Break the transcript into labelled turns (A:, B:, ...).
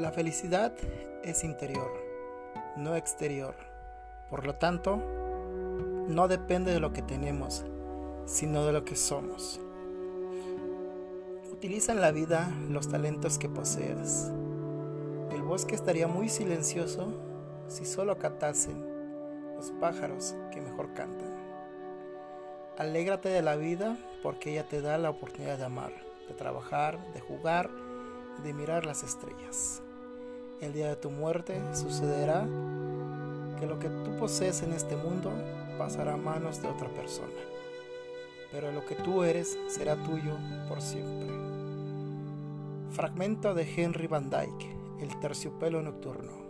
A: La felicidad es interior, no exterior. Por lo tanto, no depende de lo que tenemos, sino de lo que somos. Utiliza en la vida los talentos que poseas. El bosque estaría muy silencioso si solo catasen los pájaros que mejor cantan. Alégrate de la vida porque ella te da la oportunidad de amar, de trabajar, de jugar de mirar las estrellas el día de tu muerte sucederá que lo que tú posees en este mundo pasará a manos de otra persona, pero lo que tú eres será tuyo por siempre. Fragmento de Henry Van Dyke, El terciopelo nocturno.